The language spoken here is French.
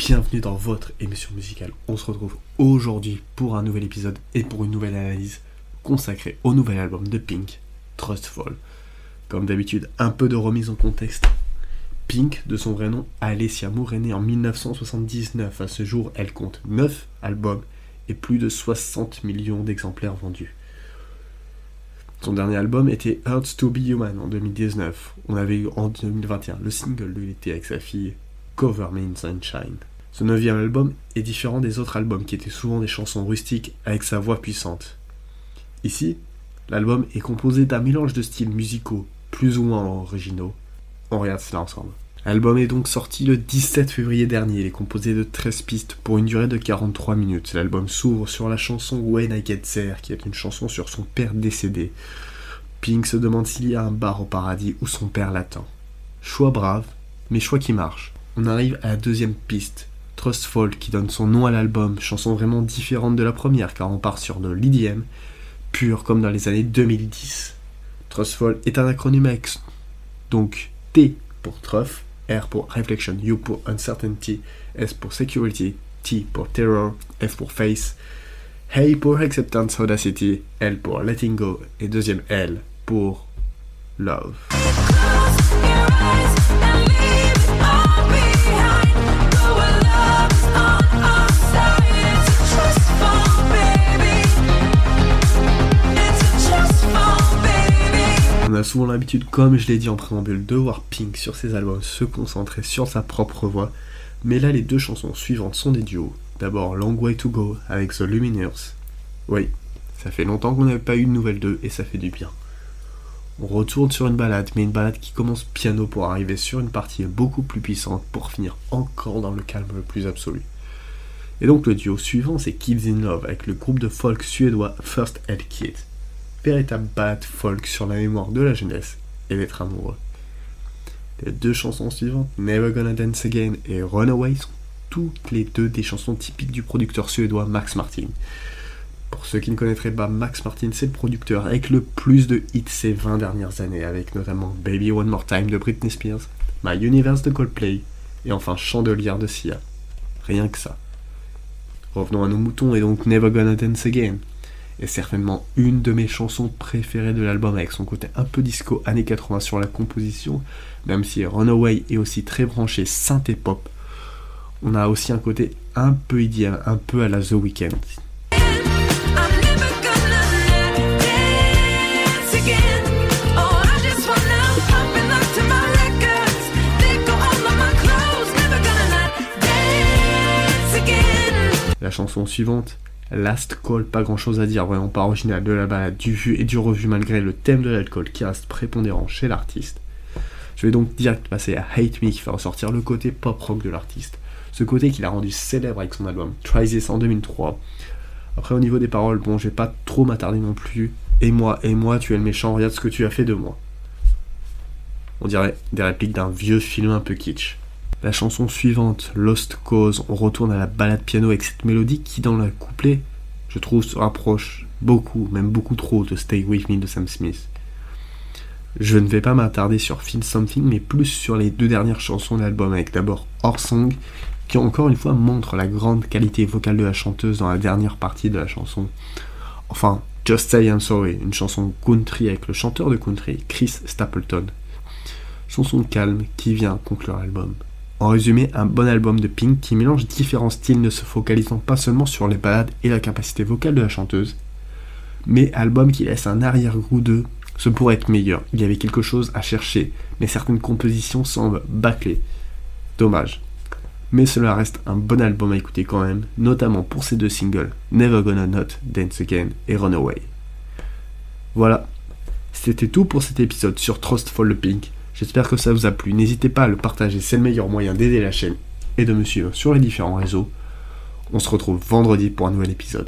bienvenue dans votre émission musicale. On se retrouve aujourd'hui pour un nouvel épisode et pour une nouvelle analyse consacrée au nouvel album de Pink, Trustful. Comme d'habitude, un peu de remise en contexte. Pink, de son vrai nom, Alessia Moore, est née en 1979. À ce jour, elle compte 9 albums et plus de 60 millions d'exemplaires vendus. Son dernier album était Hurts to Be Human en 2019. On avait eu en 2021 le single de l'été avec sa fille Cover Me in Sunshine. Ce neuvième album est différent des autres albums qui étaient souvent des chansons rustiques avec sa voix puissante. Ici, l'album est composé d'un mélange de styles musicaux plus ou moins originaux. On regarde cela ensemble. L'album est donc sorti le 17 février dernier. Il est composé de 13 pistes pour une durée de 43 minutes. L'album s'ouvre sur la chanson When I Get There, qui est une chanson sur son père décédé. Pink se demande s'il y a un bar au paradis où son père l'attend. Choix brave, mais choix qui marche. On arrive à la deuxième piste, Trustful, qui donne son nom à l'album, chanson vraiment différente de la première, car on part sur de l'IDM, pur comme dans les années 2010. Trustful est un acronyme avec donc T pour Truff, R pour Reflection, U pour Uncertainty, S pour Security, T pour Terror, F pour Face, Hey pour Acceptance Audacity, L pour Letting Go, et deuxième L pour Love. Souvent l'habitude, comme je l'ai dit en préambule, de voir Pink sur ses albums se concentrer sur sa propre voix, mais là les deux chansons suivantes sont des duos. D'abord Long Way to Go avec The Lumineers. Oui, ça fait longtemps qu'on n'avait pas eu de nouvelle d'eux et ça fait du bien. On retourne sur une balade, mais une balade qui commence piano pour arriver sur une partie beaucoup plus puissante pour finir encore dans le calme le plus absolu. Et donc le duo suivant c'est Kids in Love avec le groupe de folk suédois First Aid Kit véritable bad folk sur la mémoire de la jeunesse et d'être amoureux. Les deux chansons suivantes, Never Gonna Dance Again et Runaway, sont toutes les deux des chansons typiques du producteur suédois Max Martin. Pour ceux qui ne connaîtraient pas Max Martin, c'est le producteur avec le plus de hits ces 20 dernières années, avec notamment Baby One More Time de Britney Spears, My Universe de Coldplay, et enfin Chandelier de Sia. Rien que ça. Revenons à nos moutons et donc Never Gonna Dance Again, est certainement une de mes chansons préférées de l'album avec son côté un peu disco années 80 sur la composition, même si Runaway est aussi très branché synthé pop. On a aussi un côté un peu idéal, un peu à la The Weeknd. La chanson suivante, Last Call, pas grand chose à dire, vraiment pas original de la balade, du vu et du revu malgré le thème de l'alcool qui reste prépondérant chez l'artiste. Je vais donc direct passer à Hate Me qui fait ressortir le côté pop rock de l'artiste, ce côté qu'il a rendu célèbre avec son album Try This en 2003. Après au niveau des paroles, bon je vais pas trop m'attarder non plus. Et moi, et moi, tu es le méchant, regarde ce que tu as fait de moi. On dirait des répliques d'un vieux film un peu kitsch. La chanson suivante, Lost Cause, on retourne à la balade piano avec cette mélodie qui, dans le couplet, je trouve, se rapproche beaucoup, même beaucoup trop de Stay With Me de Sam Smith. Je ne vais pas m'attarder sur Feel Something, mais plus sur les deux dernières chansons de l'album, avec d'abord Or Song, qui encore une fois montre la grande qualité vocale de la chanteuse dans la dernière partie de la chanson. Enfin, Just Say I'm Sorry, une chanson country avec le chanteur de country, Chris Stapleton. Chanson calme qui vient conclure l'album. En résumé, un bon album de Pink qui mélange différents styles ne se focalisant pas seulement sur les balades et la capacité vocale de la chanteuse, mais album qui laisse un arrière-goût de ce pourrait être meilleur, il y avait quelque chose à chercher, mais certaines compositions semblent bâclées. Dommage. Mais cela reste un bon album à écouter quand même, notamment pour ces deux singles, Never Gonna Not Dance Again et Runaway. Voilà, c'était tout pour cet épisode sur Trustful Pink. J'espère que ça vous a plu. N'hésitez pas à le partager, c'est le meilleur moyen d'aider la chaîne et de me suivre sur les différents réseaux. On se retrouve vendredi pour un nouvel épisode.